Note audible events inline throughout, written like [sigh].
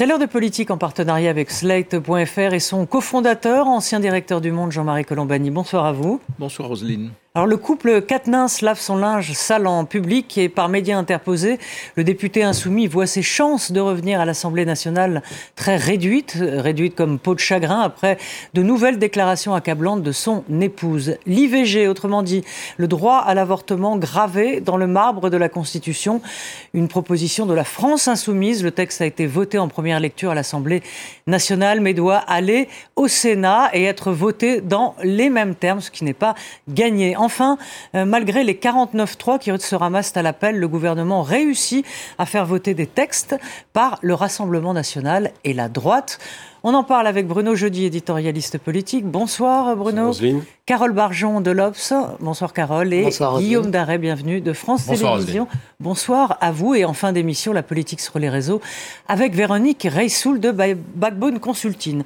C'est l'heure de politique en partenariat avec Slate.fr et son cofondateur, ancien directeur du Monde, Jean-Marie Colombani. Bonsoir à vous. Bonsoir Roselyne. Alors le couple Quatennens lave son linge sale en public et par médias interposés, le député insoumis voit ses chances de revenir à l'Assemblée nationale très réduites, réduites comme peau de chagrin après de nouvelles déclarations accablantes de son épouse. L'IVG, autrement dit, le droit à l'avortement gravé dans le marbre de la Constitution, une proposition de la France insoumise. Le texte a été voté en première lecture à l'Assemblée nationale mais doit aller au Sénat et être voté dans les mêmes termes, ce qui n'est pas gagné. Enfin, euh, malgré les 49-3 qui se ramassent à l'appel, le gouvernement réussit à faire voter des textes par le Rassemblement national et la droite. On en parle avec Bruno Jeudi, éditorialiste politique. Bonsoir Bruno. Carole Barjon de l'Obs. Bonsoir Carole. Et Guillaume Darret, bienvenue de France Télévisions. Bonsoir à vous. Et en fin d'émission, la politique sur les réseaux avec Véronique Reissoul de Backbone Consulting.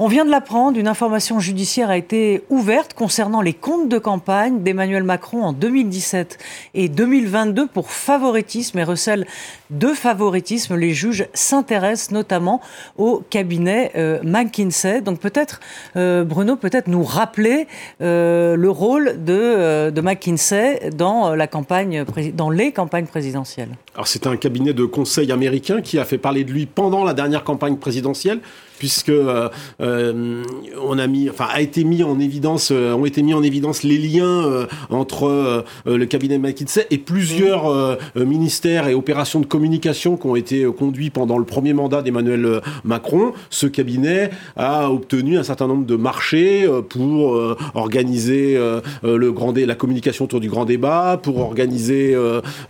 On vient de l'apprendre, une information judiciaire a été ouverte concernant les comptes de campagne d'Emmanuel Macron en 2017 et 2022 pour favoritisme et recèle de favoritisme. Les juges s'intéressent notamment au cabinet euh, McKinsey. Donc peut-être, euh, Bruno, peut-être nous rappeler euh, le rôle de, de McKinsey dans, dans les campagnes présidentielles. Alors c'est un cabinet de conseil américain qui a fait parler de lui pendant la dernière campagne présidentielle puisque euh, euh, on a mis, enfin, a été mis en évidence, euh, ont été mis en évidence les liens entre le cabinet McKinsey et plusieurs ministères et opérations de communication qui ont été conduits pendant le premier mandat d'Emmanuel Macron. Ce cabinet a obtenu un certain nombre de marchés pour organiser le grand la communication autour du grand débat, pour organiser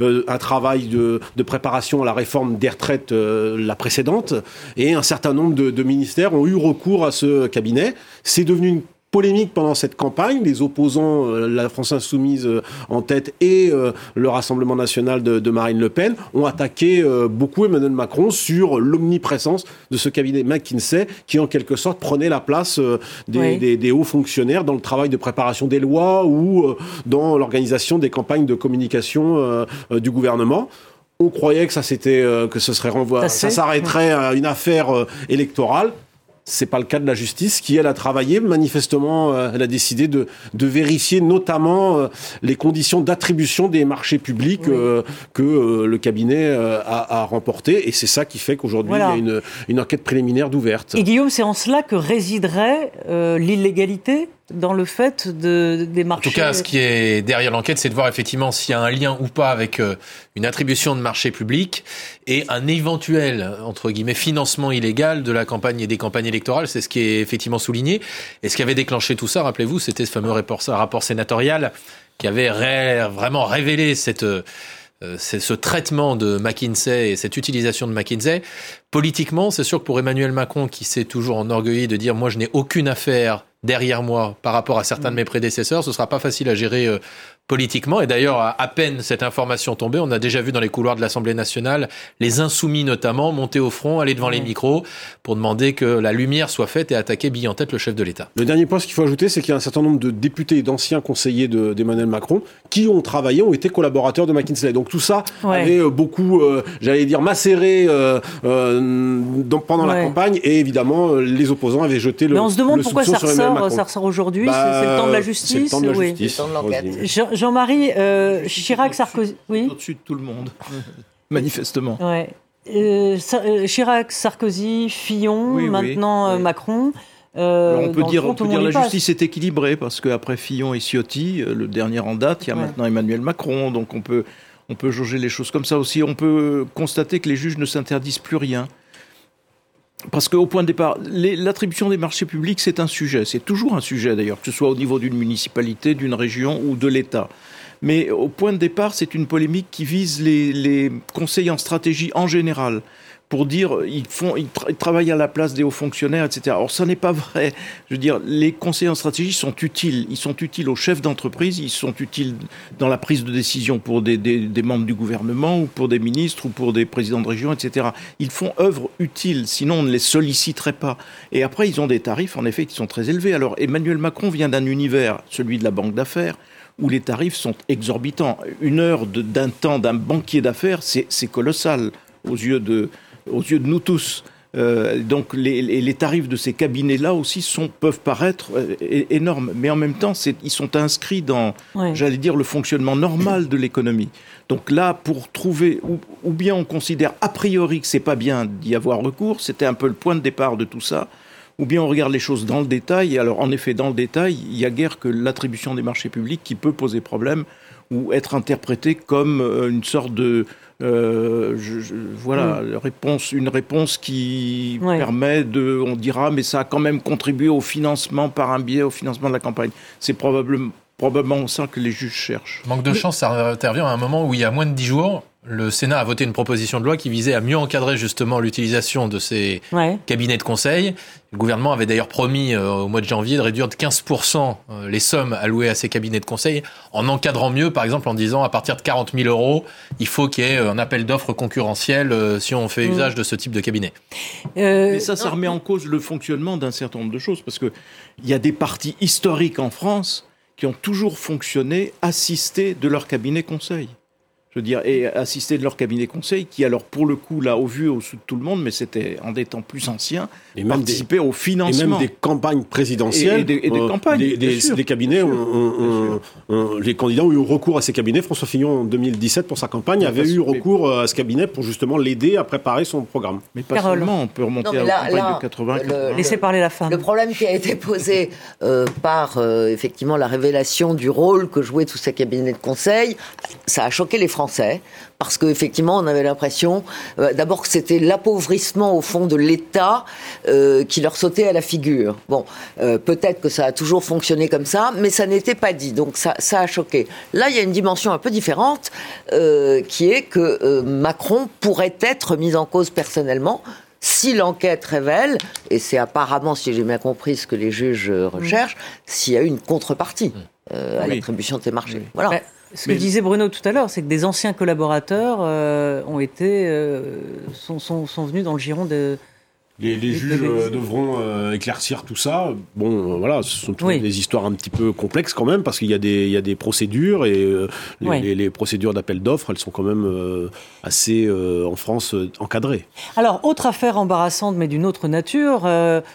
un travail de, de, préparation à la réforme des retraites la précédente et un certain nombre de, de ministères ont eu recours à ce cabinet. C'est devenu une polémique pendant cette campagne. Les opposants, euh, la France insoumise euh, en tête et euh, le Rassemblement national de, Marine Le Pen, ont attaqué beaucoup Emmanuel Macron sur l'omniprésence de ce cabinet McKinsey qui, en quelque sorte, prenait la place des, hauts fonctionnaires dans le travail de préparation des lois ou dans l'organisation des campagnes de communication du gouvernement on croyait que ça c'était euh, que ce serait renvoi, ça s'arrêterait à une affaire euh, électorale. C'est pas le cas de la justice qui, elle, a travaillé. Manifestement, euh, elle a décidé de, de vérifier notamment les conditions d'attribution des marchés publics que le cabinet a, a remporté. Et c'est ça qui fait qu'aujourd'hui, il y a une, une enquête préliminaire d'ouverte. Et Guillaume, c'est en cela que résiderait l'illégalité? Dans le fait de, des marchés. En tout cas, ce qui est derrière l'enquête, c'est de voir effectivement s'il y a un lien ou pas avec euh, une attribution de marché public et un éventuel, entre guillemets, financement illégal de la campagne et des campagnes électorales. C'est ce qui est effectivement souligné. Et ce qui avait déclenché tout ça, rappelez-vous, c'était ce fameux rapport, rapport sénatorial qui avait vraiment révélé cette euh, c'est ce traitement de McKinsey et cette utilisation de McKinsey. Politiquement, c'est sûr que pour Emmanuel Macron, qui s'est toujours enorgueilli de dire moi je n'ai aucune affaire derrière moi par rapport à certains de mes prédécesseurs, ce sera pas facile à gérer euh, politiquement. Et d'ailleurs, à, peine cette information tombée, on a déjà vu dans les couloirs de l'Assemblée nationale les insoumis notamment monter au front, aller devant les micros pour demander que la lumière soit faite et attaquer bille en tête le chef de l'État. Le dernier point, ce qu'il faut ajouter, c'est qu'il y a un certain nombre de députés et d'anciens conseillers d'Emmanuel Macron qui ont travaillé, ont été collaborateurs de McKinsey. Donc tout ça avait euh, beaucoup, euh, j'allais dire, macéré euh, pendant la campagne et évidemment les opposants avaient jeté le. Mais on se demande pourquoi ça ressort, ça ressort aujourd'hui. Bah, c'est le temps de la justice. C'est le temps de la justice. Jean-Marie, euh, Chirac, Sarkozy. Oui. Au-dessus de tout le monde, [laughs] manifestement. Ouais. Euh, euh, Chirac, Sarkozy, Fillon, maintenant Macron. on peut dire, on peut dire la justice est équilibrée parce qu'après Fillon et Ciotti, le dernier en date, il y a maintenant Emmanuel Macron, donc on peut, on peut jauger les choses comme ça aussi. On peut constater que les juges ne s'interdisent plus rien. Parce qu'au point de départ, l'attribution des marchés publics, c'est un sujet. C'est toujours un sujet d'ailleurs, que ce soit au niveau d'une municipalité, d'une région ou de l'État. Mais au point de départ, c'est une polémique qui vise les, les conseils en stratégie en général pour dire ils font ils, travaillent à la place des hauts fonctionnaires, etc. Or, ça n'est pas vrai. Je veux dire, les conseillers en stratégie sont utiles. Ils sont utiles aux chefs d'entreprise, ils sont utiles dans la prise de décision pour des, des, membres du gouvernement ou pour des ministres ou pour des présidents de région, etc. Ils font œuvre utile, sinon on ne les solliciterait pas. Et après, ils ont des tarifs, en effet, qui sont très élevés. Alors, Emmanuel Macron vient d'un univers, celui de la banque d'affaires, où les tarifs sont exorbitants. Une heure d'un temps d'un banquier d'affaires, c'est colossal aux yeux de, aux yeux de nous tous. Euh, donc les, les, tarifs de ces cabinets-là aussi sont, peuvent paraître euh, énormes, mais en même temps, ils sont inscrits dans, j'allais dire, le fonctionnement normal de l'économie. Donc là, pour trouver, ou, ou, bien on considère a priori que c'est pas bien d'y avoir recours, c'était un peu le point de départ de tout ça, ou bien on regarde les choses dans le détail. Et alors, en effet, dans le détail, il y a guère que l'attribution des marchés publics qui peut poser problème ou être interprétée comme euh, une sorte de euh, voilà, mm. réponse, une réponse qui permet de, on dira, mais ça a quand même contribué au financement par un biais, au financement de la campagne. C'est probablement, probablement ça que les juges cherchent. Manque de chance, ça intervient à un moment où il y a moins de dix jours, le Sénat a voté une proposition de loi qui visait à mieux encadrer justement l'utilisation de ces cabinets de conseil. Le gouvernement avait d'ailleurs promis euh, au mois de janvier de réduire de 15% euh, les sommes allouées à ces cabinets de conseil en encadrant mieux, par exemple en disant à partir de 40 000 euros, il faut qu'il y ait un appel d'offres concurrentiel euh, si on fait mm. usage de ce type de cabinet. Mais ça, ça remet en cause le fonctionnement d'un certain nombre de choses parce qu'il y a des partis historiques en France qui ont toujours fonctionné assistés de leur cabinet conseil je veux dire, et assister de leur cabinet conseil, qui alors pour le coup, là, au vu, au sous de tout le monde, mais c'était en des temps plus anciens, et participer au financement. Et même des campagnes présidentielles. Et, des, euh, campagnes. Des, cabinets, les candidats ont eu recours à ces cabinets. François Fillon, en 2017, pour sa campagne, avait eu recours euh, à ce cabinet pour justement l'aider à préparer son programme. Mais pas seulement, on peut remonter à la campagne de 80. Laissez parler la femme. Le problème qui a été posé euh, par, effectivement, la révélation du rôle que jouaient tous ces cabinets de conseil, ça a choqué les Français parce qu'effectivement, on avait l'impression, euh, d'abord que c'était l'appauvrissement au fond de l'État euh, qui leur sautait à la figure. Bon, euh, peut-être que ça a toujours fonctionné comme ça, mais ça n'était pas dit, donc ça, ça a choqué. Là, il y a une dimension un peu différente, qui est que Macron pourrait être mis en cause personnellement si l'enquête révèle, et c'est apparemment, si j'ai bien compris ce que les juges recherchent, s'il y a eu une contrepartie à l'attribution de ces marchés. Voilà. Ce que disait Bruno tout à l'heure, c'est que des anciens collaborateurs euh, ont été, euh, sont, sont, sont, venus dans le giron de, les, juges euh, devront euh, éclaircir tout ça. Bon, euh, voilà, ce sont des histoires un petit peu complexes quand même, parce qu'il y, a des, il y a des procédures, et les, procédures d'appel d'offres, elles sont quand même assez, en France, encadrées. Alors, autre affaire embarrassante, mais d'une autre nature,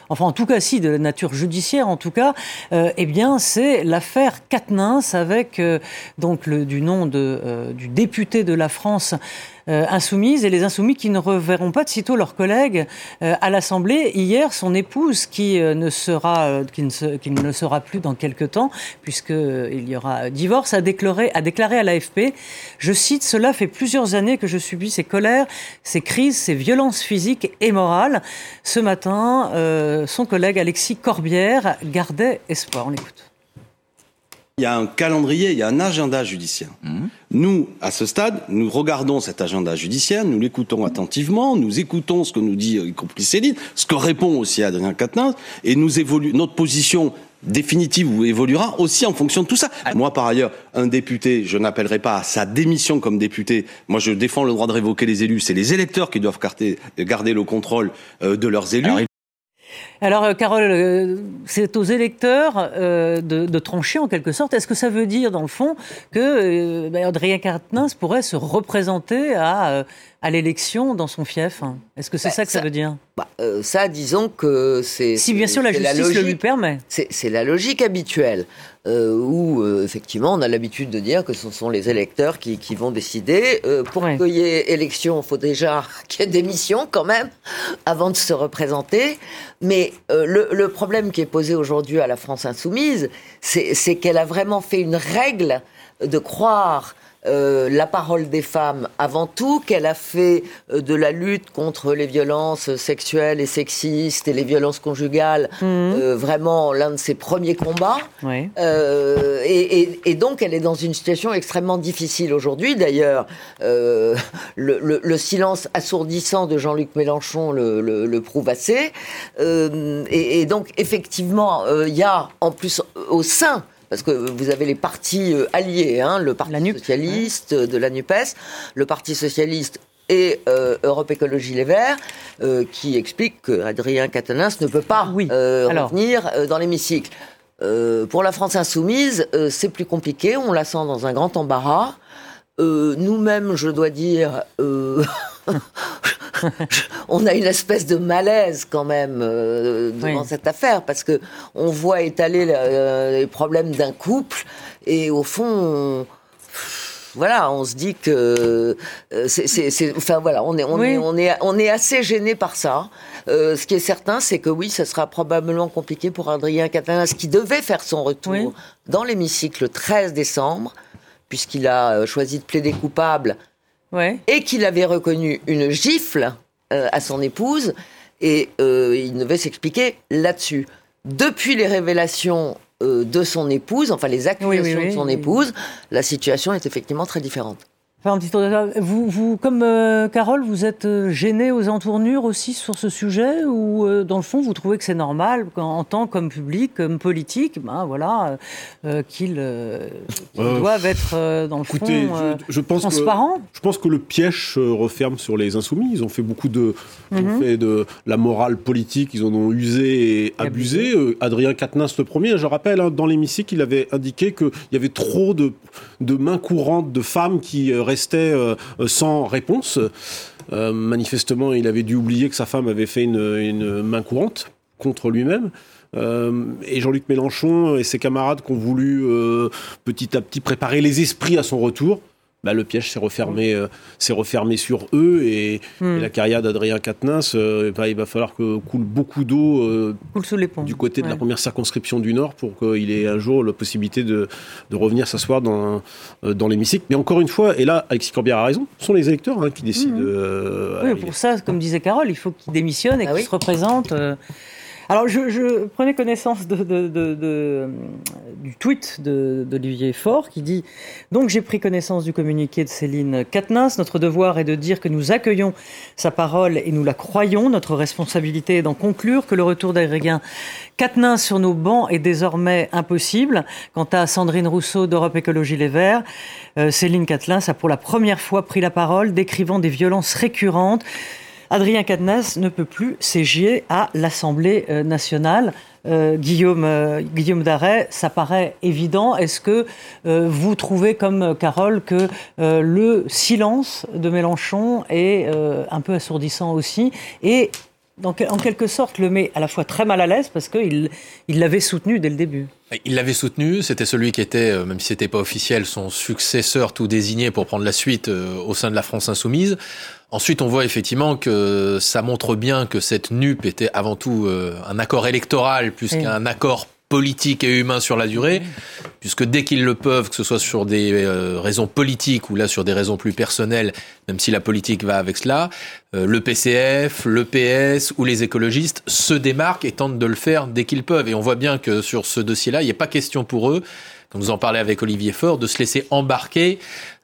enfin en tout cas si, de la nature judiciaire en tout cas, eh bien c'est l'affaire Quatennens, avec donc le, du nom de, du député de la France, euh, insoumises et les insoumis qui ne reverront pas de sitôt leurs collègues euh, à l'Assemblée. Hier, son épouse, qui euh, ne sera, qui ne, qui ne, le sera plus dans quelques temps, puisqu'il y aura divorce, a déclaré, a déclaré à l'AFP, je cite, Cela fait plusieurs années que je subis ces colères, ces crises, ces violences physiques et morales. Ce matin, son collègue Alexis Corbière gardait espoir. On l'écoute. Il y a un calendrier, il y a un agenda judiciaire. Mmh. Nous, à ce stade, nous regardons cet agenda judiciaire, nous l'écoutons attentivement, nous écoutons ce que nous dit, y compris Céline, ce que répond aussi Adrien Quatennens, et nous évolu notre position définitive ou évoluera aussi en fonction de tout ça. Ah. Moi, par ailleurs, un député, je n'appellerai pas à sa démission comme député. Moi, je défends le droit de révoquer les élus. C'est les électeurs qui doivent garder, le contrôle euh, de leurs élus. Alors, euh, Carole, euh, c'est aux électeurs euh, de, trancher en quelque sorte. Est-ce que ça veut dire, dans le fond, que ben, Adrien Quatennens pourrait se représenter à, à l'élection dans son fief Est-ce que c'est bah, ça que ça, veut dire bah, Ça, disons que c'est. Si bien sûr la justice le lui permet. C'est la logique habituelle. Euh, où euh, effectivement on a l'habitude de dire que ce sont les électeurs qui, qui vont décider. Euh, pour qu'il y ait élection, il faut déjà [laughs] qu'il y ait démission quand même avant de se représenter. Mais le, le, problème qui est posé aujourd'hui à la France insoumise, c'est qu'elle a vraiment fait une règle de croire euh, la parole des femmes avant tout, qu'elle a fait euh, de la lutte contre les violences sexuelles et sexistes et les violences conjugales mhm. euh, vraiment l'un de ses premiers combats. Et, donc elle est dans une situation extrêmement difficile aujourd'hui. D'ailleurs, le, silence assourdissant de Jean-Luc Mélenchon le, le, prouve assez. et, donc effectivement, il y a en plus au sein parce que vous avez les partis euh, alliés, hein, le Parti socialiste de la NUPES, le Parti socialiste et euh, Europe Écologie Les Verts, euh, qui expliquent qu'Adrien Quatennens ne peut pas revenir dans l'hémicycle. pour la France insoumise, c'est plus compliqué, on la sent dans un grand embarras. Nous-mêmes, je dois dire, [laughs] [laughs] on a une espèce de malaise quand même euh, devant cette affaire parce que on voit étaler les problèmes d'un couple et au fond. voilà, on se dit que c'est, enfin voilà, on est, on est, on est, on est assez gêné par ça. ce qui est certain, c'est que oui, ce sera probablement compliqué pour Adrien Quatennens qui devait faire son retour dans l'hémicycle le 13 décembre puisqu'il a euh, choisi de plaider coupable et qu'il avait reconnu une gifle euh, à son épouse et euh, il devait s'expliquer là-dessus. Depuis les révélations de son épouse, enfin les accusations de son épouse, la situation est effectivement très différente. Vous, vous, comme euh, Carole, vous êtes euh, gêné aux entournures aussi sur ce sujet ou euh, dans le fond vous trouvez que c'est normal en tant comme public, comme politique, ben voilà, qu'ils doivent être dans le fond je, pense transparents. Que, je pense que le piège se referme sur les insoumis. Ils ont fait beaucoup de, mhm. fait de la morale politique, ils en ont usé et abusé. Adrien Quatennens le premier, je rappelle, hein, dans l'hémicycle, il avait indiqué qu'il y avait trop de, de mains courantes de femmes qui restait euh, sans réponse. Euh, manifestement, il avait dû oublier que sa femme avait fait une, main courante contre lui-même. Euh, et Jean-Luc Mélenchon et ses camarades qui ont voulu petit à petit préparer les esprits à son retour, bah, le piège s'est refermé, euh, refermé sur eux et, hmm. la carrière d'Adrien Quatennens, euh, bah, il va falloir que coule beaucoup d'eau euh, du côté de la première circonscription du Nord pour qu'il ait un jour la possibilité de, de revenir s'asseoir dans, dans l'hémicycle. Mais encore une fois, et là, Alexis Corbière a raison, ce sont les électeurs hein, qui décident. Hmm. oui, pour ça, comme disait Carole, il faut qu'il démissionne et ah qu'il se représente. Alors, je, prenais connaissance de, du tweet d'Olivier Faure qui dit Donc, j'ai pris connaissance du communiqué de Céline Katnins. Notre devoir est de dire que nous accueillons sa parole et nous la croyons. Notre responsabilité est d'en conclure que le retour d'Adrien Katnins sur nos bancs est désormais impossible. Quant à Sandrine Rousseau d'Europe Écologie Les Verts, euh, Céline Katnins a pour la première fois pris la parole, décrivant des violences récurrentes Adrien Cadenas ne peut plus siéger à l'Assemblée euh, nationale. Euh, Guillaume, euh, Guillaume ça paraît évident. Est-ce que vous trouvez, comme Carole, que le silence de Mélenchon est un peu assourdissant aussi et en quelque sorte, le met à la fois très mal à l'aise parce qu'il l'avait soutenu dès le début? Il l'avait soutenu, c'était celui qui était, même si c'était pas officiel, son successeur tout désigné pour prendre la suite au sein de la France insoumise. Ensuite, on voit effectivement que ça montre bien que cette NUP était avant tout euh, un accord électoral plus qu'un accord politique et humain sur la durée, puisque dès qu'ils le peuvent, que ce soit sur des euh, raisons politiques ou là sur des raisons plus personnelles, même si la politique va avec cela, euh, le PCF, le PS ou les écologistes se démarquent et tentent de le faire dès qu'ils peuvent. Et on voit bien que sur ce dossier-là, il n'y a pas question pour eux, comme vous en parlez avec Olivier Faure, de se laisser embarquer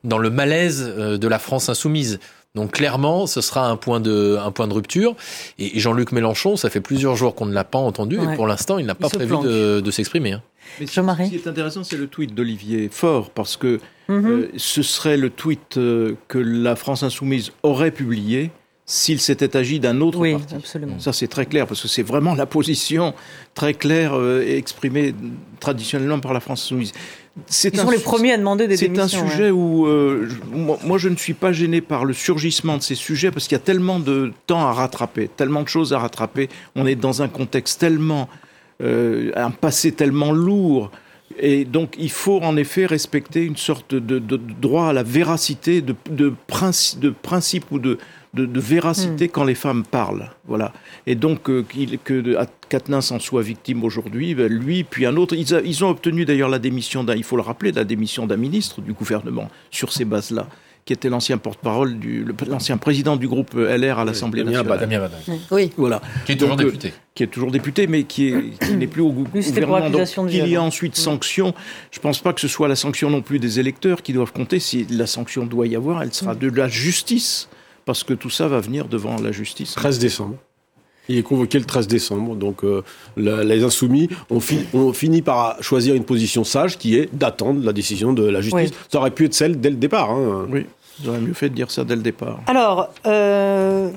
dans le malaise de la France insoumise. Donc clairement, ce sera un point de, un point de rupture. Et Jean-Luc Mélenchon, ça fait plusieurs jours qu'on ne l'a pas entendu et pour l'instant, il n'a pas prévu de, s'exprimer. Hein. Mais ce qui est intéressant, c'est le tweet d'Olivier Faure, parce que mhm. euh, ce serait le tweet euh, que la France insoumise aurait publié s'il s'était agi d'un autre oui, parti. Absolument. Ça, c'est très clair, parce que c'est vraiment la position très claire euh, exprimée traditionnellement par la France insoumise. Ils sont les premiers à demander des C'est un sujet où euh, moi, je ne suis pas gêné par le surgissement de ces sujets parce qu'il y a tellement de temps à rattraper, tellement de choses à rattraper. On est dans un contexte tellement, euh, un passé tellement lourd. Et donc, il faut en effet respecter une sorte de, droit à la véracité, de, de, principe, de principe ou de, de, véracité hmm. quand les femmes parlent. Voilà. Et donc, euh, que Katnins en soit victime aujourd'hui, ben, lui, puis un autre. Ils, ont obtenu d'ailleurs la démission d'un, il faut le rappeler, la démission d'un ministre du gouvernement sur ces bases-là qui était l'ancien porte-parole du, l'ancien président du groupe LR à l'Assemblée nationale. Oui. Voilà. Qui est toujours euh, député. qui est toujours député, mais qui, n'est plus au gouvernement. Donc, qu'il y ait ensuite sanction. Je ne pense pas que ce soit la sanction non plus des électeurs qui doivent compter. Si la sanction doit y avoir, elle sera de la justice parce que tout ça va venir devant la justice. 13 décembre. Il est convoqué le 13 décembre, donc euh, les insoumis ont, fini par choisir une position sage qui est d'attendre la décision de la justice. Ça aurait pu être celle dès le départ. Hein. Oui, j'aurais mieux fait de dire ça dès le départ. Alors, euh,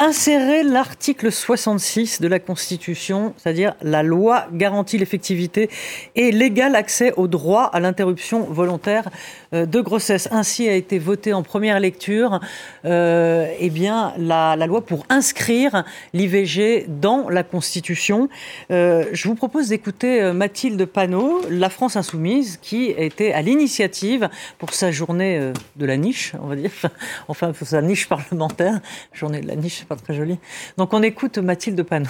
insérer l'article 66 de la Constitution, c'est-à-dire la loi garantit l'effectivité et l'égal accès au droit à l'interruption volontaire euh, de grossesse. Ainsi a été voté en première lecture euh, eh bien, la, loi pour inscrire l'IVG dans la Constitution. Euh, je vous propose d'écouter Mathilde Panot, La France Insoumise, qui était à l'initiative pour sa journée de la niche, on va dire, [laughs] enfin pour sa niche parlementaire. Journée de la niche, pas très joli. Donc on écoute Mathilde Panot.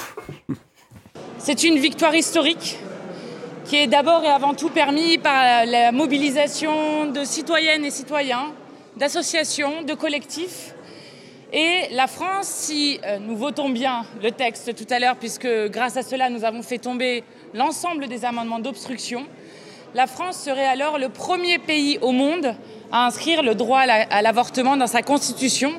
C'est une victoire historique qui est d'abord et avant tout permis par la mobilisation de citoyennes et citoyens, d'associations, de collectifs. Et la France, si euh, nous votons bien le texte tout à l'heure, puisque grâce à cela nous avons fait tomber l'ensemble des amendements d'obstruction, la France serait alors le premier pays au monde à inscrire le droit à l'avortement dans sa constitution.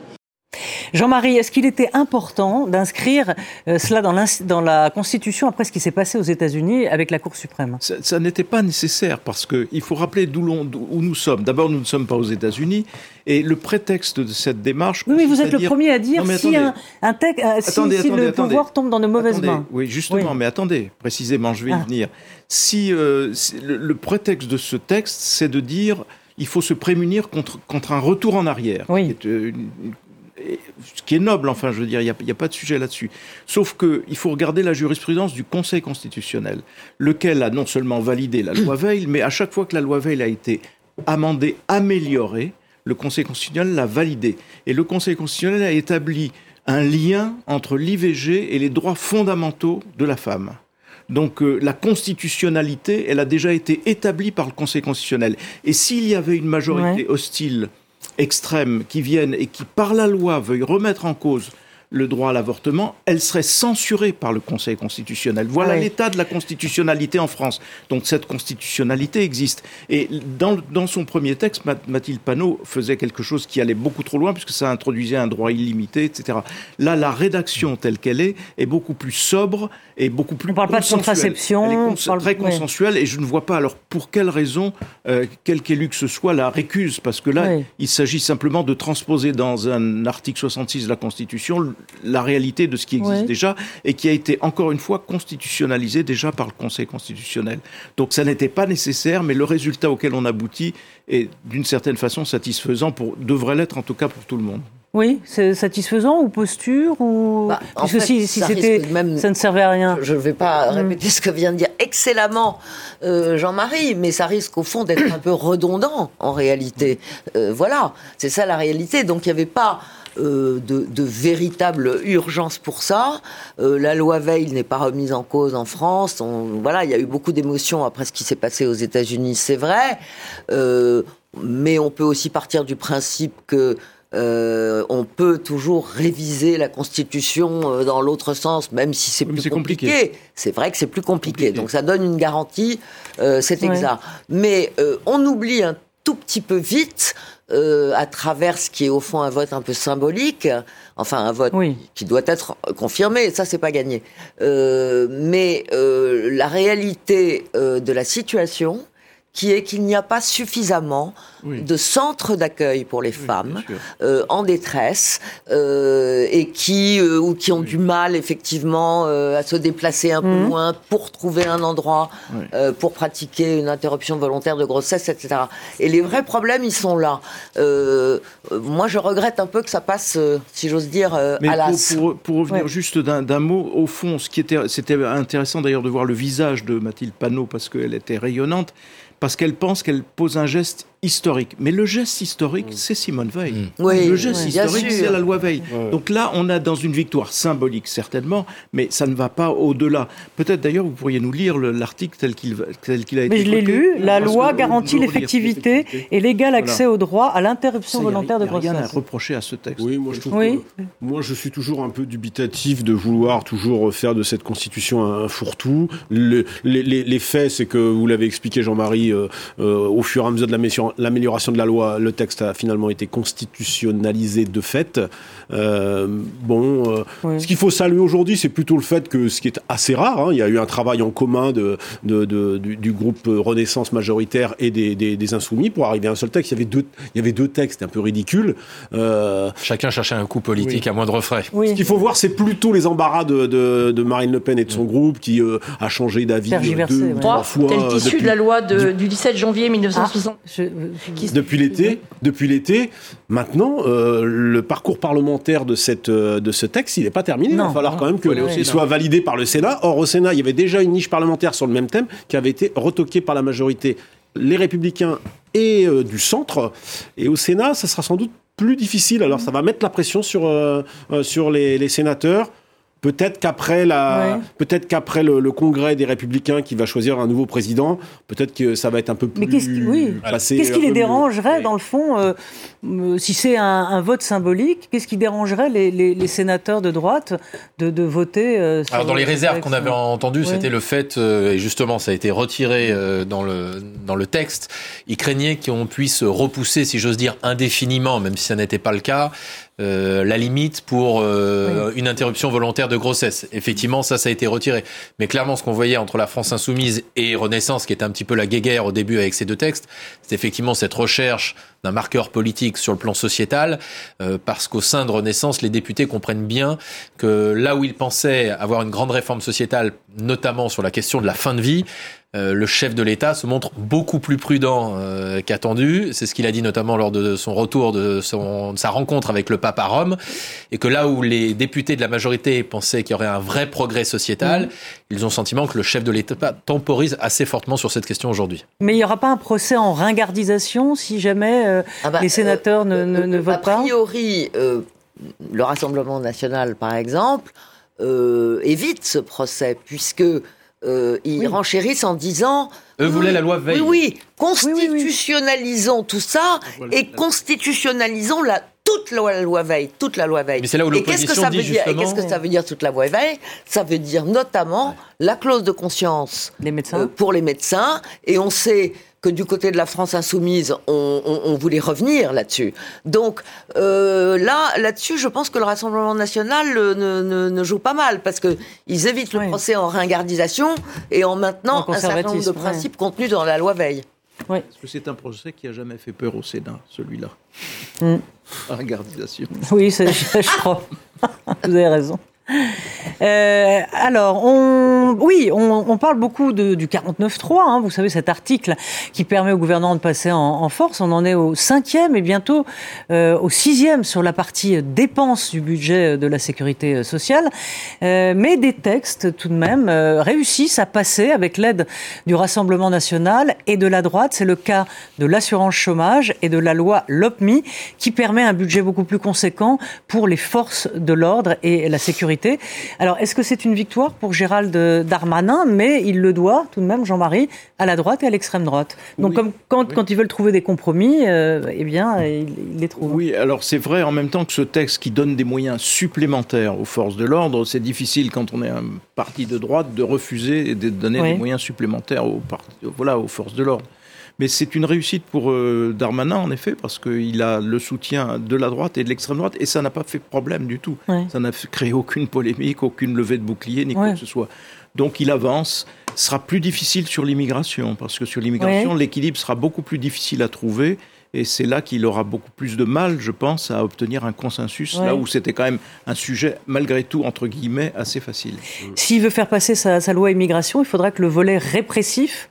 Jean-Marie, est-ce qu'il était important d'inscrire euh, cela dans, dans, la Constitution après ce qui s'est passé aux États-Unis avec la Cour suprême? Ça, n'était pas nécessaire parce qu'il faut rappeler d'où où nous sommes. D'abord, nous ne sommes pas aux États-Unis et le prétexte de cette démarche. Oui, mais vous êtes le premier à dire si, un, texte, euh, si, le pouvoir tombe dans de mauvaises mains. Oui, justement, mais attendez, précisément, je vais y ah. venir. Si, euh, le, prétexte de ce texte, c'est de dire il faut se prémunir contre, contre un retour en arrière. Oui ce qui est noble, enfin, je veux dire, il n'y a, pas de sujet là-dessus. Sauf qu'il faut regarder la jurisprudence du Conseil constitutionnel, lequel a non seulement validé la loi [clears throat] Veil, mais à chaque fois que la loi Veil a été amendée, améliorée, le Conseil constitutionnel l'a validée. Et le Conseil constitutionnel a établi un lien entre l'IVG et les droits fondamentaux de la femme. Donc euh, la constitutionnalité, elle a déjà été établie par le Conseil constitutionnel. Et s'il y avait une majorité hostile extrêmes qui viennent et qui, par la loi, veuillent remettre en cause le droit à l'avortement, elle serait censurée par le Conseil constitutionnel. Voilà l'état de la constitutionnalité en France. Donc cette constitutionnalité existe. Et dans, son premier texte, Mathilde Panot faisait quelque chose qui allait beaucoup trop loin, puisque ça introduisait un droit illimité, etc. Là, la rédaction telle qu'elle est est beaucoup plus sobre et beaucoup plus On parle pas de contraception. Elle est très consensuelle, et je ne vois pas alors pour quelle raison, euh, quel qu'élu que ce soit, la récuse, parce que là, il s'agit simplement de transposer dans un article 66 de la Constitution la réalité de ce qui existe déjà et qui a été encore une fois constitutionnalisé déjà par le Conseil constitutionnel. Donc ça n'était pas nécessaire, mais le résultat auquel on aboutit est d'une certaine façon satisfaisant, pour, devrait l'être en tout cas pour tout le monde. Oui, c'est satisfaisant ou posture ou bah, parce que si, c'était ça ne servait à rien. Je ne vais pas mm. répéter ce que vient de dire excellemment euh, Jean-Marie, mais ça risque au fond d'être un peu redondant en réalité. Euh, voilà, c'est ça la réalité. Donc il n'y avait pas euh, de, de, véritable urgence pour ça. Euh, la loi Veil n'est pas remise en cause en France. On, voilà, il y a eu beaucoup d'émotions après ce qui s'est passé aux États-Unis, c'est vrai. Euh, mais on peut aussi partir du principe que euh, on peut toujours réviser la Constitution euh, dans l'autre sens, même si c'est plus compliqué. C'est vrai que c'est plus compliqué. Donc ça donne une garantie, euh, c'est exact. Mais on oublie un tout petit peu vite euh, à travers ce qui est au fond un vote un peu symbolique, enfin un vote qui doit être confirmé, ça c'est pas gagné. Euh, mais euh, la réalité de la situation, qui est qu'il n'y a pas suffisamment de centres d'accueil pour les femmes euh, en détresse euh, et qui euh, ou qui ont du mal effectivement euh, à se déplacer un peu mhm. loin pour trouver un endroit euh, pour pratiquer une interruption volontaire de grossesse, etc. Et les vrais problèmes, ils sont là. moi, je regrette un peu que ça passe, si j'ose dire, à l'as. Pour, pour, revenir juste d'un mot, au fond, ce qui était, c'était intéressant d'ailleurs de voir le visage de Mathilde Panot parce qu'elle était rayonnante parce qu'elle pense qu'elle pose un geste historique. Mais le geste historique, mm. c'est Simone Veil. Mm. Oui, le geste historique, c'est la loi Veil. Donc là, on a dans une victoire symbolique, certainement, mais ça ne va pas au-delà. Peut-être d'ailleurs, vous pourriez nous lire l'article tel qu'il a été Mais je l'ai lu. La loi garantit l'effectivité et l'égal accès au droit à l'interruption volontaire de grossesse. Il n'y a rien à reprocher à ce texte. Oui, moi je, trouve moi je suis toujours un peu dubitatif de vouloir toujours faire de cette constitution un fourre-tout. les, les, faits, c'est que vous l'avez expliqué, Jean-Marie, euh, euh, au fur et à mesure de la mission l'amélioration de la loi, le texte a finalement été constitutionnalisé de fait. Euh, bon, euh, ce qu'il faut saluer aujourd'hui, c'est plutôt le fait que ce qui est assez rare, hein, il y a eu un travail en commun de, de, du, groupe Renaissance majoritaire et des, des, Insoumis pour arriver à un seul texte. Il y avait deux, il y avait deux textes un peu ridicules. Euh, Chacun cherchait un coup politique à moindre frais. Ce qu'il faut voir, c'est plutôt les embarras de, de, Marine Le Pen et de son groupe qui a changé d'avis deux, trois fois. Tel issu de la loi du 17 janvier 1960. Ah, depuis l'été, depuis l'été, maintenant, le parcours parlementaire de, cette, euh, de ce texte, il n'est pas terminé. il va falloir quand même qu'il soit validé par le Sénat. Or, au Sénat, il y avait déjà une niche parlementaire sur le même thème qui avait été retoquée par la majorité, les Républicains et euh, du centre. Et au Sénat, ça sera sans doute plus difficile. Alors, ça va mettre la pression sur, euh, sur les, les sénateurs Peut-être qu'après la, peut-être qu'après le, congrès des Républicains qui va choisir un nouveau président, peut-être que ça va être un peu plus. Mais qu'est-ce qui, oui. qu'est-ce qui les dérangerait dans le fond, euh, euh, si c'est un, vote symbolique, qu'est-ce qui dérangerait les, sénateurs de droite de, voter euh, Alors dans les réserves qu'on avait entendues, c'était le fait, et justement ça a été retiré dans le dans le texte, ils craignaient qu'on puisse repousser, si j'ose dire, indéfiniment, même si ça n'était pas le cas, euh, la limite pour euh, une interruption volontaire de grossesse. Effectivement, ça, ça a été retiré. Mais clairement, ce qu'on voyait entre la France insoumise et Renaissance, qui était un petit peu la guéguerre au début avec ces deux textes, c'est effectivement cette recherche d'un marqueur politique sur le plan sociétal, euh, parce qu'au sein de Renaissance, les députés comprennent bien que là où ils pensaient avoir une grande réforme sociétale, notamment sur la question de la fin de vie, euh, le chef de l'État se montre beaucoup plus prudent euh, qu'attendu. C'est ce qu'il a dit notamment lors de son retour de, son, de, sa rencontre avec le pape à Rome. Et que là où les députés de la majorité pensaient qu'il y aurait un vrai progrès sociétal, mmh. ils ont le sentiment que le chef de l'État temporise assez fortement sur cette question aujourd'hui. Mais il n'y aura pas un procès en ringardisation si jamais euh, ah bah, les sénateurs ne, ne, ne, votent pas A priori, le Rassemblement national, par exemple, évite ce procès puisque euh, ils renchérissent en disant. Eux voulaient la loi Veil. Oui, oui, constitutionnalisons tout ça et constitutionnalisons la toute la loi Veil, toute la loi Veil. Mais c'est là où et qu'est-ce que ça veut dire Et qu'est-ce que ça veut dire toute la loi Veil? Ça veut dire notamment la clause de conscience médecins? Euh, pour les médecins. Et on sait que du côté de la France insoumise, on, voulait revenir là-dessus. Donc euh, là, là-dessus, je pense que le Rassemblement national ne, joue pas mal parce que ils évitent le procès en ringardisation et en maintenant un certain nombre de principes contenus dans la loi Veil. Parce que c'est un procès qui a jamais fait peur au Sénat, celui-là. Mm. Ringardisation. Oui, [laughs] je crois. Vous avez raison. Euh, alors, oui, on, parle beaucoup du 49.3, hein, vous savez, cet article qui permet au gouvernement de passer en, force. On en est au cinquième et bientôt euh, au sixième sur la partie dépenses du budget de la sécurité sociale. Euh, mais des textes, tout de même, réussissent à passer avec l'aide du Rassemblement national et de la droite. C'est le cas de l'assurance chômage et de la loi LOPMI qui permet un budget beaucoup plus conséquent pour les forces de l'ordre et la sécurité alors, est-ce que c'est une victoire pour Gérald Darmanin? Mais il le doit tout de même, Jean-Marie, à la droite et à l'extrême droite. Donc, comme quand, quand, ils veulent trouver des compromis, euh, eh bien, ils, les trouvent. Oui, alors c'est vrai en même temps que ce texte qui donne des moyens supplémentaires aux forces de l'ordre, c'est difficile quand on est un parti de droite de refuser et de donner des moyens supplémentaires aux, voilà, aux forces de l'ordre. Mais c'est une réussite pour euh, Darmanin, en effet, parce qu'il a le soutien de la droite et de l'extrême droite, et ça n'a pas fait problème du tout. Ça n'a créé aucune polémique, aucune levée de bouclier, ni quoi que ce soit. Donc il avance. Ce sera plus difficile sur l'immigration, parce que sur l'immigration, l'équilibre sera beaucoup plus difficile à trouver. Et c'est là qu'il aura beaucoup plus de mal, je pense, à obtenir un consensus, là où c'était quand même un sujet, malgré tout, entre guillemets, assez facile. S'il veut faire passer sa, sa, loi immigration, il faudra que le volet répressif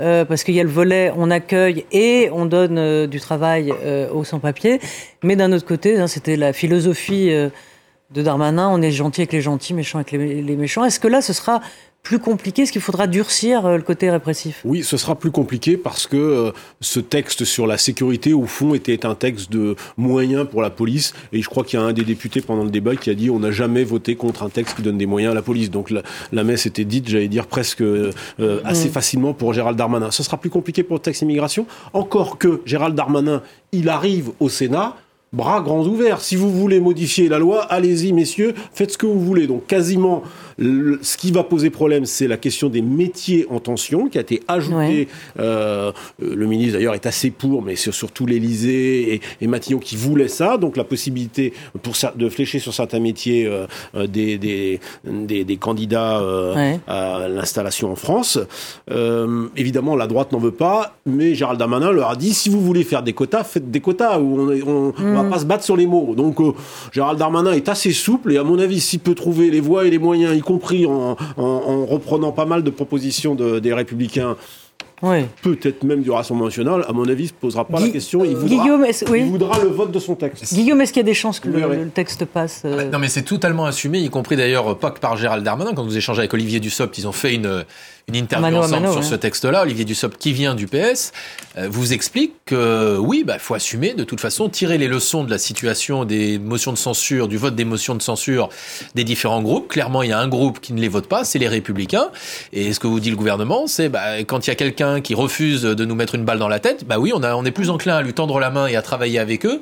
euh, parce qu'il y a le volet on accueille et on donne euh, du travail euh, aux sans-papiers. Mais d'un autre côté, hein, c'était la philosophie de Darmanin, on est gentil avec les gentils, méchant avec les méchants. Est-ce que là, ce sera plus compliqué Est-ce qu'il faudra durcir euh, le côté répressif? Oui, ce sera plus compliqué parce que euh, ce texte sur la sécurité, au fond, était un texte de moyens pour la police. Et je crois qu'il y a un des députés pendant le débat qui a dit on n'a jamais voté contre un texte qui donne des moyens à la police. Donc la, messe était dite, j'allais dire, presque euh, assez mm. facilement pour Gérald Darmanin. Ce sera plus compliqué pour le texte immigration. Encore que Gérald Darmanin, il arrive au Sénat bras grands ouverts. Si vous voulez modifier la loi, allez-y, messieurs, faites ce que vous voulez. Donc quasiment, ce qui va poser problème, c'est la question des métiers en tension, qui a été ajoutée. Euh, le ministre, d'ailleurs, est assez pour, mais c'est surtout l'Élysée et, et, Matignon qui voulaient ça. Donc la possibilité pour, de flécher sur certains métiers euh, euh, des, des, des, candidats à l'installation en France. évidemment, la droite n'en veut pas, mais Gérald Darmanin leur a dit, si vous voulez faire des quotas, faites des quotas, où on, on, va pas se battre sur les mots. Donc Gérald Darmanin est assez souple, et à mon avis, s'il peut trouver les voies et les moyens, y compris en, reprenant pas mal de propositions des Républicains peut-être même du Rassemblement national, à mon avis, ne se posera pas la question. Il voudra, Guillaume, il voudra le vote de son texte. Guillaume, est-ce qu'il y a des chances que le, texte passe euh Non, mais c'est totalement assumé, y compris d'ailleurs pas que par Gérald Darmanin. Quand vous échangez avec Olivier Dussopt, ils ont fait une, une interview ensemble sur ce texte-là. Olivier Dussopt, qui vient du PS, euh, vous explique que oui, il bah, faut assumer de toute façon, tirer les leçons de la situation des motions de censure, du vote des motions de censure des différents groupes. Clairement, il y a un groupe qui ne les vote pas, c'est les Républicains. Et ce que vous dit le gouvernement, c'est bah, quand il y a quelqu'un qui refuse de nous mettre une balle dans la tête, bah oui, on, a, on est plus enclin à lui tendre la main et à travailler avec eux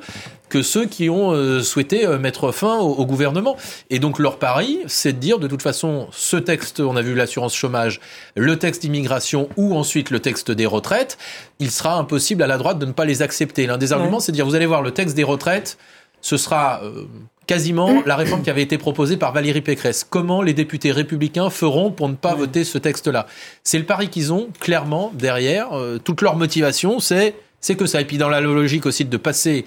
que ceux qui ont euh, souhaité euh, mettre fin au, gouvernement. Et donc leur pari, c'est de dire de toute façon, ce texte, on a vu l'assurance chômage, le texte d'immigration ou ensuite le texte des retraites, il sera impossible à la droite de ne pas les accepter. L'un des arguments, c'est de dire, vous allez voir, le texte des retraites, ce sera euh, quasiment [coughs] la réforme qui avait été proposée par Valérie Pécresse. Comment les députés républicains feront pour ne pas voter ce texte-là? C'est le pari qu'ils ont clairement derrière. toute leur motivation, c'est c'est que ça. Et puis dans la logique aussi de passer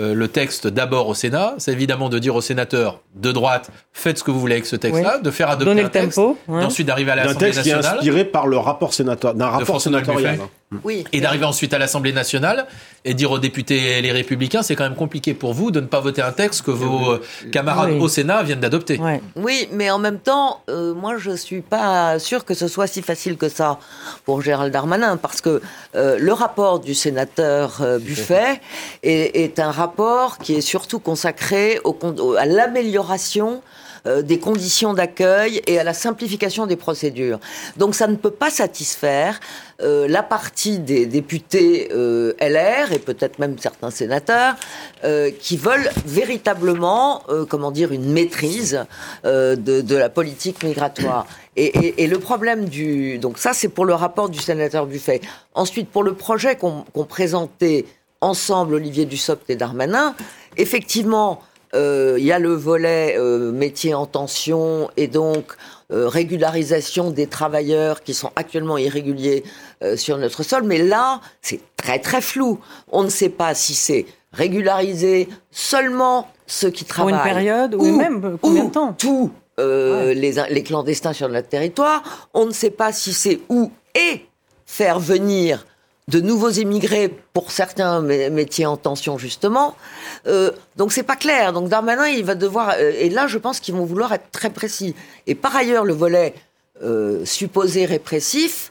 euh, le texte d'abord au Sénat, c'est évidemment de dire aux sénateurs de droite, faites ce que vous voulez avec ce texte-là, de faire adopter Donner un le texte, tempo, ouais. ensuite d'arriver à l'Assemblée nationale. Un texte qui est inspiré par le rapport sénateur, d'un rapport sénatorial. Oui. Et d'arriver ensuite à l'Assemblée nationale et dire aux députés et les républicains, c'est quand même compliqué pour vous de ne pas voter un texte que vos euh, camarades au Sénat viennent d'adopter. Oui, mais en même temps, euh, moi je suis pas sûr que ce soit si facile que ça pour Gérald Darmanin, parce que le rapport du sénateur Buffet est, est un rapport qui est surtout consacré à l'amélioration euh, des conditions d'accueil et à la simplification des procédures. Donc ça ne peut pas satisfaire euh, la partie des députés euh, LR et peut-être même certains sénateurs qui veulent véritablement, comment dire, une maîtrise de, la politique migratoire. Et, le problème du... Donc ça, c'est pour le rapport du sénateur Buffet. Ensuite, pour le projet qu'on présentait ensemble, Olivier Dussopt et Darmanin, effectivement, euh, il y a le volet euh, métier en tension et donc euh, régularisation des travailleurs qui sont actuellement irréguliers sur notre sol. Mais là, c'est très très flou. On ne sait pas si c'est régulariser seulement ceux qui travaillent. Pour une période ou, même combien de temps Tous les, les clandestins sur notre territoire. On ne sait pas si c'est où et faire venir de nouveaux immigrés pour certains métiers en tension justement. Euh, donc c'est pas clair. Donc Darmanin, il va devoir. Euh, et là, je pense qu'ils vont vouloir être très précis. Et par ailleurs, le volet euh, supposé répressif,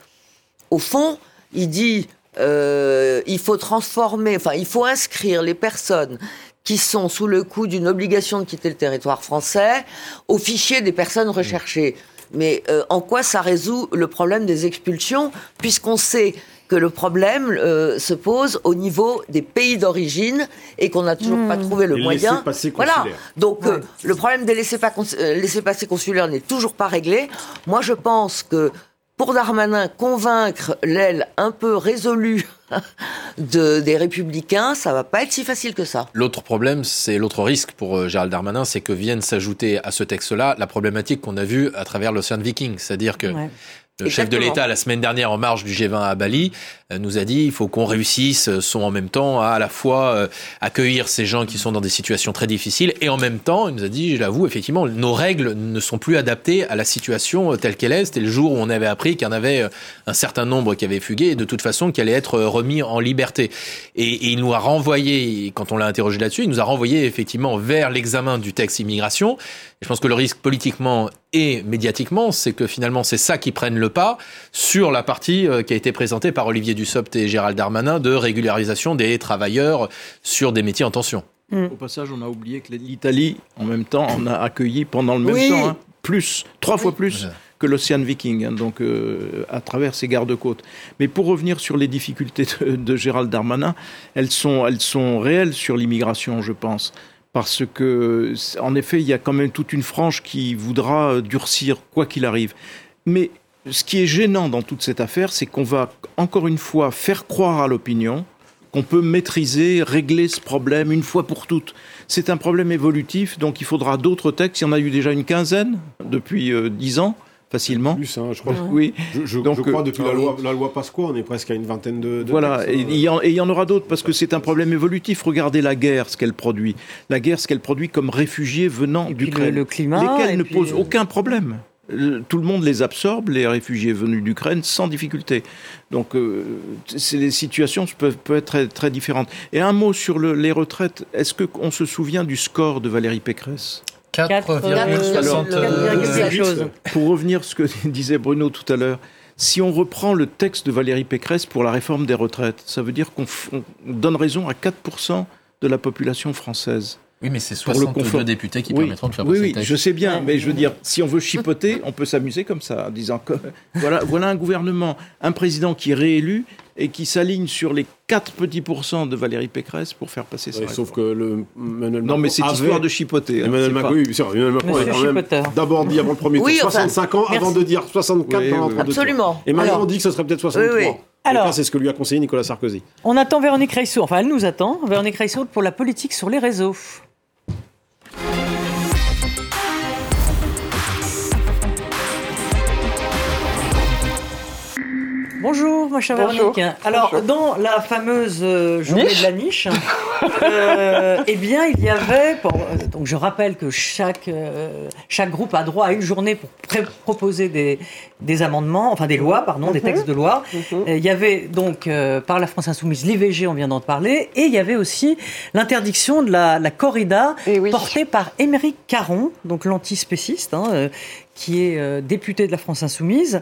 au fond, il dit euh, il faut transformer, enfin, il faut inscrire les personnes qui sont sous le coup d'une obligation de quitter le territoire français au fichier des personnes recherchées. Mais en quoi ça résout le problème des expulsions, puisqu'on sait que le problème euh, se pose au niveau des pays d'origine et qu'on n'a toujours pas hmm. trouvé le moyen. Voilà. Donc euh, le problème des euh, laissés-passer consulaires n'est toujours pas réglé. Moi, je pense que pour Darmanin, convaincre l'aile un peu résolue [laughs] de, des républicains, ça va pas être si facile que ça. L'autre problème, c'est l'autre risque pour Gérald Darmanin, c'est que vienne s'ajouter à ce texte-là la problématique qu'on a vue à travers l'océan Viking, c'est-à-dire que le chef de l'État, la semaine dernière, en marge du G20 à Bali, euh, nous a dit il faut qu'on réussisse, euh, en même temps à à la fois euh, accueillir ces gens qui sont dans des situations très difficiles et en même temps, il nous a dit, je l'avoue, effectivement, nos règles ne sont plus adaptées à la situation telle qu'elle est. C'était le jour où on avait appris qu'il y en avait un certain nombre qui avaient fugué et de toute façon qui allaient être remis en liberté. Et, il nous a renvoyé, quand on l'a interrogé là-dessus, il nous a renvoyé effectivement vers l'examen du texte immigration. Je pense que le risque politiquement et médiatiquement, c'est que finalement c'est ça qui prenne le pas sur la partie euh, qui a été présentée par Olivier et Gérald Darmanin de régularisation des travailleurs sur des métiers en tension. Mm. Au passage, on a oublié que l'Italie, en même temps, en a accueilli pendant le même temps, hein, plus, trois fois plus que l'océan Viking, hein, donc à travers ces gardes-côtes. Mais pour revenir sur les difficultés de, de, Gérald Darmanin, elles sont, elles sont réelles sur l'immigration, je pense. Parce que, en effet, il y a quand même toute une frange qui voudra durcir quoi qu'il arrive. Mais ce qui est gênant dans toute cette affaire, c'est qu'on va encore une fois faire croire à l'opinion qu'on peut maîtriser, régler ce problème une fois pour toutes. C'est un problème évolutif, donc il faudra d'autres textes. Il y en a eu déjà une quinzaine depuis euh, dix ans facilement. Plus, hein, je crois. Oui. Je, Donc, je crois depuis la, loi, la loi Pasqua, on est presque à une vingtaine de. de voilà, et, il y en, aura d'autres parce que c'est un problème évolutif. Regardez la guerre, ce qu'elle produit. La guerre, ce qu'elle produit comme réfugiés venant d'Ukraine. Le, climat. Lesquels ne posent aucun problème tout le monde les absorbe, les réfugiés venus d'Ukraine, sans difficulté. Donc, euh, les situations peuvent, être très, très, différentes. Et un mot sur les retraites. Est-ce qu'on se souvient du score de Valérie Pécresse? 4,60 Pour revenir à ce que [laughs] disait Bruno tout à l'heure, si on reprend le texte de Valérie Pécresse pour la réforme des retraites, ça veut dire qu'on donne raison à 4% de la population française. Oui, mais c'est 62 députés qui permettront de faire passer oui, oui, je sais bien, mais je veux dire, si on veut [laughs] chipoter, on peut s'amuser comme ça, en disant que [laughs] voilà, voilà un gouvernement, un président qui est réélu et qui s'aligne sur les 4 petits pourcents de Valérie Pécresse pour faire passer ça. sauf que le Non, mais c'est histoire de chipoter. Hein, Emmanuel Macron, oui, Emmanuel Macron quand même d'abord dit avant le premier tour 65 ans, avant de dire 64 pendant oui, Absolument. Et maintenant on dit que ce serait peut-être 63. Alors, c'est ce que lui a conseillé Nicolas Sarkozy. On attend Véronique Reisseau, enfin elle nous attend, Véronique Reisseau pour la politique sur les réseaux. Bonjour, ma chère Véronique. Alors, dans la fameuse euh, journée de la niche, [laughs] euh, eh bien, il y avait. Euh, donc, je rappelle que chaque, chaque groupe a droit à une journée pour proposer des, des amendements, enfin des lois, pardon, des mhm. textes de loi. Mhm. Il y avait donc, par la France Insoumise, l'IVG, on vient d'en parler, et il y avait aussi l'interdiction de la, corrida eh portée par Émeric Caron, donc l'antispéciste, hein, qui est député de la France Insoumise.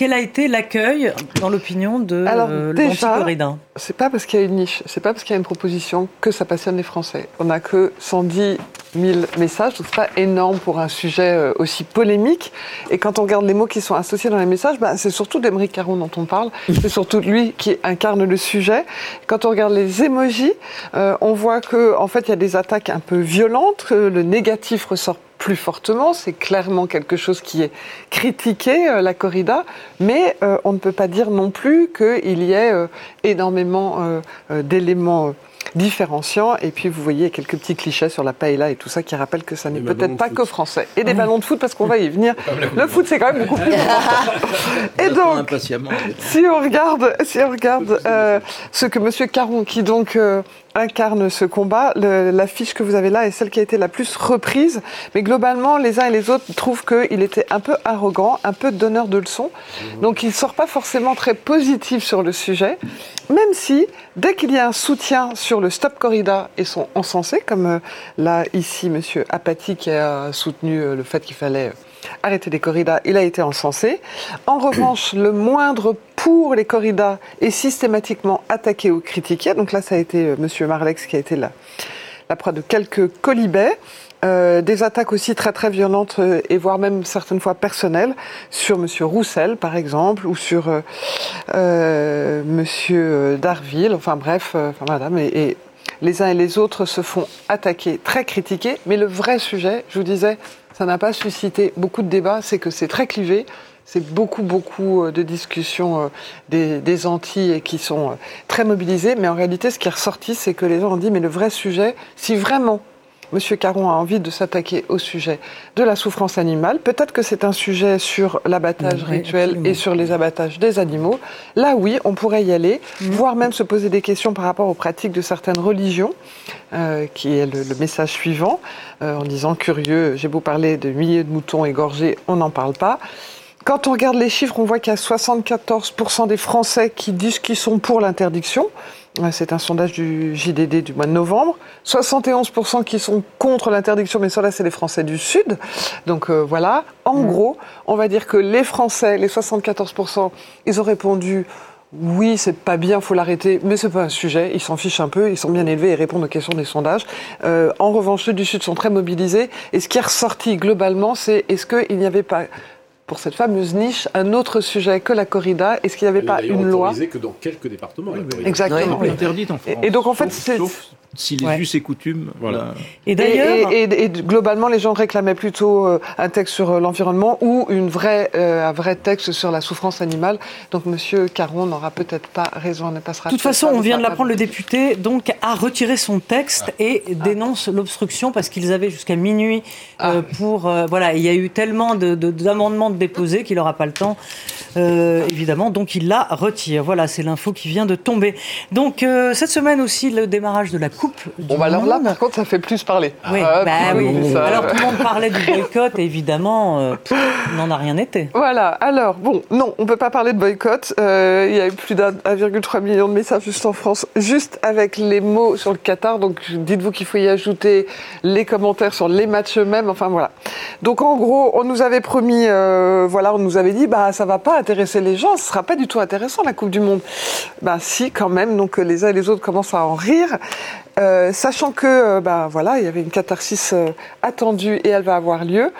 Quel a été l'accueil dans l'opinion de euh, l'anticorridin C'est pas parce qu'il y a une niche, c'est pas parce qu'il y a une proposition que ça passionne les Français. On n'a que 110 000 messages, donc c'est pas énorme pour un sujet euh, aussi polémique. Et quand on regarde les mots qui sont associés dans les messages, bah, c'est surtout d'Emeric Caron dont on parle. [laughs] C'est surtout lui qui incarne le sujet. Quand on regarde les émojis, euh, on voit que en fait il y a des attaques un peu violentes. Le négatif ressort plus fortement. C'est clairement quelque chose qui est critiqué, euh, la corrida, mais euh, on ne peut pas dire non plus qu'il y ait euh, énormément d'éléments différenciants. Et puis, vous voyez quelques petits clichés sur la paella et tout ça qui rappellent que ça n'est peut-être pas que français. Et des ballons de foot, parce qu'on va y venir. Le foot, c'est quand même beaucoup plus. [laughs] Et donc, si on regarde, si on regarde ce que M. Caron, qui donc incarne ce combat. L'affiche que vous avez là est celle qui a été la plus reprise. Mais globalement, les uns et les autres trouvent qu'il était un peu arrogant, un peu donneur de leçons. Donc il ne sort pas forcément très positif sur le sujet. Même si, dès qu'il y a un soutien sur le stop corrida, ils sont encensés, comme euh, là, ici, monsieur Apathy qui a soutenu euh, le fait qu'il fallait arrêter les corridas, il a été encensé. En revanche, le moindre pour les corridas est systématiquement attaqué ou critiqué. Donc là, ça a été euh, Monsieur Marlex qui a été la, la proie de quelques colibets. Euh, des attaques aussi très très violentes euh, et voire même certaines fois personnelles sur Monsieur Roussel par exemple ou sur euh Monsieur Darville. Enfin bref, Madame et, et, les uns et les autres se font attaquer, très critiquer. Mais le vrai sujet, je vous disais, ça n'a pas suscité beaucoup de débats, c'est que c'est très clivé. C'est beaucoup, beaucoup euh, de discussions euh, des, Antilles qui sont euh, très mobilisées. Mais en réalité, ce qui est ressorti, c'est que les gens ont dit, mais le vrai sujet, si vraiment Monsieur Caron a envie de s'attaquer au sujet de la souffrance animale. Peut-être que c'est un sujet sur l'abattage rituel et sur les abattages des animaux. Là, oui, on pourrait y aller, mm. voire même se poser des questions par rapport aux pratiques de certaines religions, euh, qui est le, message suivant, euh, en disant curieux, j'ai beau parler de milliers de moutons égorgés, on n'en parle pas. Quand on regarde les chiffres, on voit qu'il y a 74% des Français qui disent qu'ils sont pour l'interdiction. C'est un sondage du JDD du mois de novembre. 71% qui sont contre l'interdiction, mais ça là, c'est les Français du Sud. Donc euh, voilà, en gros, on va dire que les Français, les 74%, ils ont répondu oui, c'est pas bien, faut l'arrêter, mais c'est pas un sujet. Ils s'en fichent un peu, ils sont bien élevés et répondent aux questions des sondages. Euh, en revanche, ceux du Sud sont très mobilisés. Et ce qui est ressorti globalement, c'est est-ce qu'il n'y avait pas pour cette fameuse niche un autre sujet que la corrida Est-ce qu'il n'y avait pas une loi que dans quelques départements. Exactement. Interdite en France. Et, donc en fait, c'est si les us et coutumes. Voilà. Et d'ailleurs, et, globalement, les gens réclamaient plutôt euh, un texte sur euh, l'environnement ou une vraie, euh, un vrai texte sur la souffrance animale. Donc, Monsieur Caron n'aura peut-être pas raison, ne passera. De toute façon, on vient de l'apprendre, le député donc a retiré son texte ah. et dénonce l'obstruction parce qu'ils avaient jusqu'à minuit ah. pour voilà. Il y a eu tellement d'amendements de, déposés qu'il n'aura pas le temps, évidemment. Donc, il la retire. Voilà, c'est l'info qui vient de tomber. Donc, cette semaine aussi, le démarrage de la Coupe bon, bah alors là, par contre, ça fait plus parler. Oui, bah, oui. Alors tout le monde parlait du boycott, et évidemment, euh, n'en a rien été. Voilà. Alors, bon, non, on ne peut pas parler de boycott. Euh, il y a eu plus d'1,3 million de messages juste en France, juste avec les mots sur le Qatar. Donc, dites-vous qu'il faut y ajouter les commentaires sur les matchs eux-mêmes. Enfin, voilà. Donc, en gros, on nous avait promis, euh, voilà, on nous avait dit, bah, ça va pas intéresser les gens, ce sera pas du tout intéressant, la Coupe du Monde. Bah, si, quand même. Donc, les uns et les autres commencent à en rire. Euh, sachant que, euh, bah, voilà, il y avait une catharsis euh, attendue et elle va avoir lieu.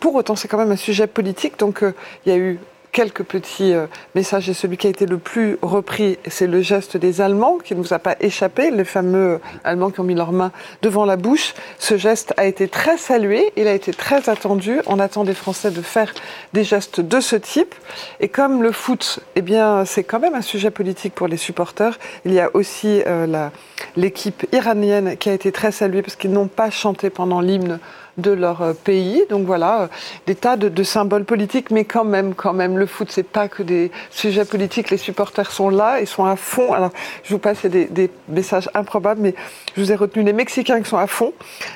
pour autant, c'est quand même un sujet politique, donc il y a eu quelques petits euh, messages et celui qui a été le plus repris, c'est le geste des Allemands qui ne nous a pas échappé, les fameux Allemands qui ont mis leurs mains devant la bouche. Ce geste a été très salué, il a été très attendu. On attend des Français de faire des gestes de ce type. Et comme le foot, eh bien, c'est quand même un sujet politique pour les supporters. Il y a aussi euh, l'équipe iranienne qui a été très saluée parce qu'ils n'ont pas chanté pendant l'hymne de leur euh, pays. Donc voilà, euh, des tas de, symboles politiques, mais quand même, quand même, le foot, c'est pas que des sujets politiques. Les supporters sont là, ils sont à fond. Alors, je vous passe des, des messages improbables, mais je vous ai retenu les Mexicains qui sont à fond.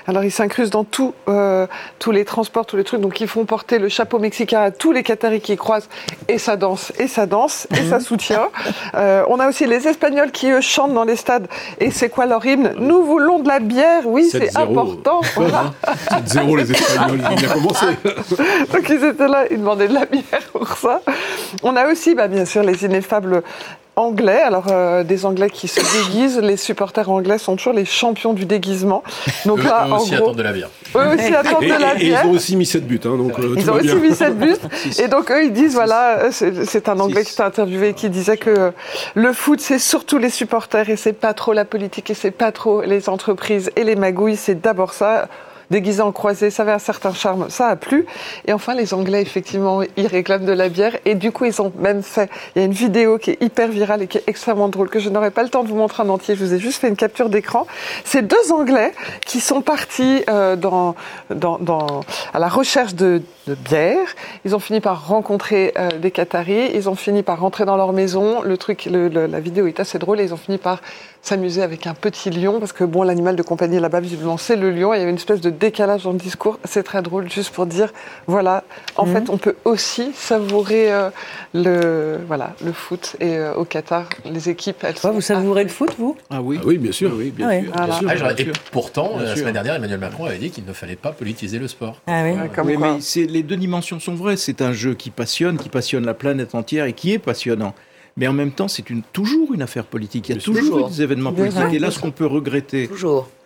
Alors, ils s'incrusent dans tout, euh, tous les transports, tous les trucs. Donc, ils font porter le chapeau mexicain à tous les Qataris qui croisent, et ça danse, et ça danse, et ça soutient. on a aussi les Espagnols qui eux chantent dans les stades. Et c'est quoi leur hymne? Nous voulons de la bière. Oui, c'est important. [laughs] Voilà. Zéro les Espagnols, ils ont bien commencé. [laughs] Donc ils étaient là, ils demandaient de la bière pour ça. On a aussi, bah, bien sûr, les ineffables anglais. Alors, euh, des Anglais qui se déguisent. Les supporters anglais sont toujours les champions du déguisement. Donc eux, là, eux aussi attendent de la bière. Eux aussi attendent de la bière. Et ils ont aussi mis cette buts. Hein, donc, euh, ils ont aussi mis cette buts. [laughs] Et donc, eux, ils disent, voilà, c'est un Anglais qui s'est interviewé qui disait que le foot, c'est surtout les supporters et c'est pas trop la politique et c'est pas trop les entreprises et les magouilles. C'est d'abord ça déguisés en croisés, ça avait un certain charme, ça a plu. Et enfin, les Anglais, effectivement, ils réclament de la bière. Et du coup, ils ont même fait, il y a une vidéo qui est hyper virale et qui est extrêmement drôle, que je n'aurai pas le temps de vous montrer en entier. Je vous ai juste fait une capture d'écran. C'est deux Anglais qui sont partis euh, dans, dans, dans, à la recherche de, de, bière. Ils ont fini par rencontrer euh, des Qataris. Ils ont fini par rentrer dans leur maison. Le truc, le, la vidéo est assez drôle et ils ont fini par s'amuser avec un petit lion, parce que bon, l'animal de compagnie là-bas, visiblement, c'est le lion. il y avait une espèce de décalage dans le discours. C'est très drôle, juste pour dire, voilà, en mhm. fait, on peut aussi savourer euh, le, voilà, le foot. Et euh, au Qatar, les équipes, elles Vous savourez le foot, vous? Ah oui, ah oui, bien sûr, oui, bien, sûr, ah, et pourtant, la semaine dernière, Emmanuel Macron avait dit qu'il ne fallait pas politiser le sport. Ah oui, oui mais les deux dimensions sont vraies. C'est un jeu qui passionne, qui passionne la planète entière et qui est passionnant. Mais en même temps, c'est une, toujours une affaire politique. Il y a toujours, des événements politiques. Et là, ce qu'on peut regretter,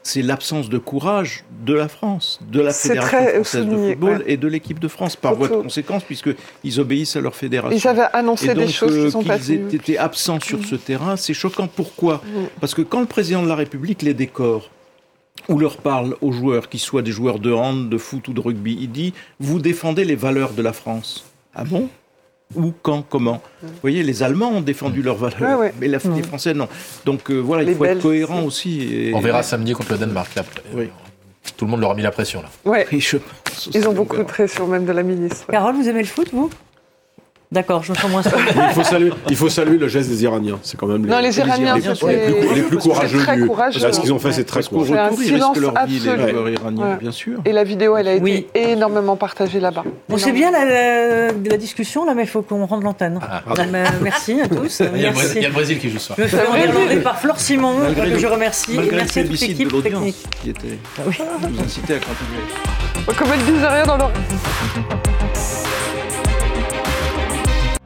c'est l'absence de courage de la France, de la Fédération française de football et de l'équipe de France, par voie de conséquence, puisqu'ils obéissent à leur fédération. Ils avaient annoncé des choses qui euh, sont qu'ils étaient absents sur ce terrain, c'est choquant. Pourquoi? Parce que quand le président de la République les décore, ou leur parle aux joueurs, qu'ils soient des joueurs de hand, de foot ou de rugby, il dit Vous défendez les valeurs de la France. Ah bon? Où, quand, comment. Vous voyez, les Allemands ont défendu leurs valeurs, mais les Français non. Donc euh, voilà, il faut être cohérent aussi. On verra samedi contre le Danemark. Tout le monde leur a mis la pression là. Ouais. Ils ont beaucoup de pression, même de la ministre. Carole, vous aimez le foot, vous? D'accord, je me sens moins il, faut saluer, il faut saluer le geste des Iraniens. C'est quand même les, non, les Iraniens, les, plus, les plus courageux. Très courageux. ce qu'ils ont fait, c'est très courageux. Un silence absolu. bien sûr. Et la vidéo, elle a été énormément partagée là-bas. Bon, c'est bien la, la, discussion, là, mais il faut qu'on rende l'antenne. Ah, merci à tous. Il y, a le Brésil qui joue ce soir. Je me fais par Flore Simon, que je remercie. Et merci à toute l'équipe technique. Qui était, ah nous incitait à continuer. Comme elles disent rien dans leur